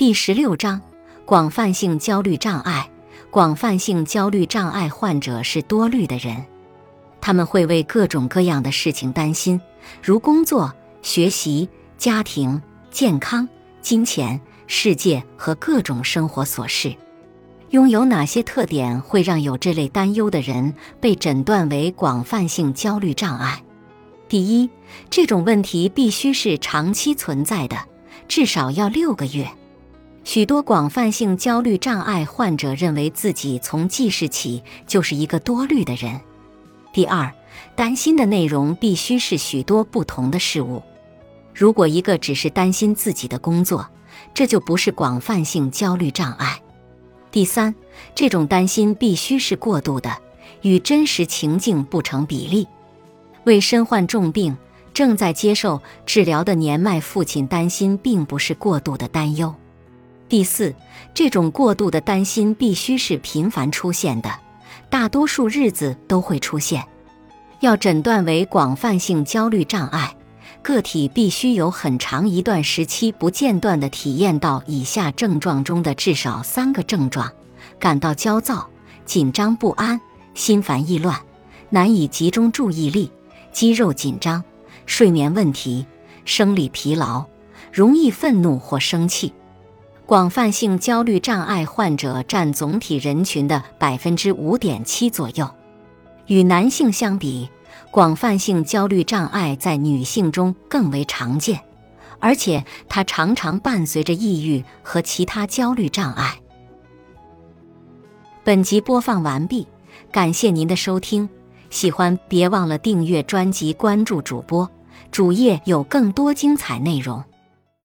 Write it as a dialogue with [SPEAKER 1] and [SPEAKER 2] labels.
[SPEAKER 1] 第十六章：广泛性焦虑障碍。广泛性焦虑障碍患者是多虑的人，他们会为各种各样的事情担心，如工作、学习、家庭、健康、金钱、世界和各种生活琐事。拥有哪些特点会让有这类担忧的人被诊断为广泛性焦虑障碍？第一，这种问题必须是长期存在的，至少要六个月。许多广泛性焦虑障碍患者认为自己从记事起就是一个多虑的人。第二，担心的内容必须是许多不同的事物。如果一个只是担心自己的工作，这就不是广泛性焦虑障碍。第三，这种担心必须是过度的，与真实情境不成比例。为身患重病、正在接受治疗的年迈父亲担心，并不是过度的担忧。第四，这种过度的担心必须是频繁出现的，大多数日子都会出现。要诊断为广泛性焦虑障碍。个体必须有很长一段时期不间断地体验到以下症状中的至少三个症状：感到焦躁、紧张不安、心烦意乱、难以集中注意力、肌肉紧张、睡眠问题、生理疲劳、容易愤怒或生气。广泛性焦虑障碍患者占总体人群的百分之五点七左右，与男性相比。广泛性焦虑障碍在女性中更为常见，而且它常常伴随着抑郁和其他焦虑障碍。本集播放完毕，感谢您的收听，喜欢别忘了订阅专辑、关注主播，主页有更多精彩内容。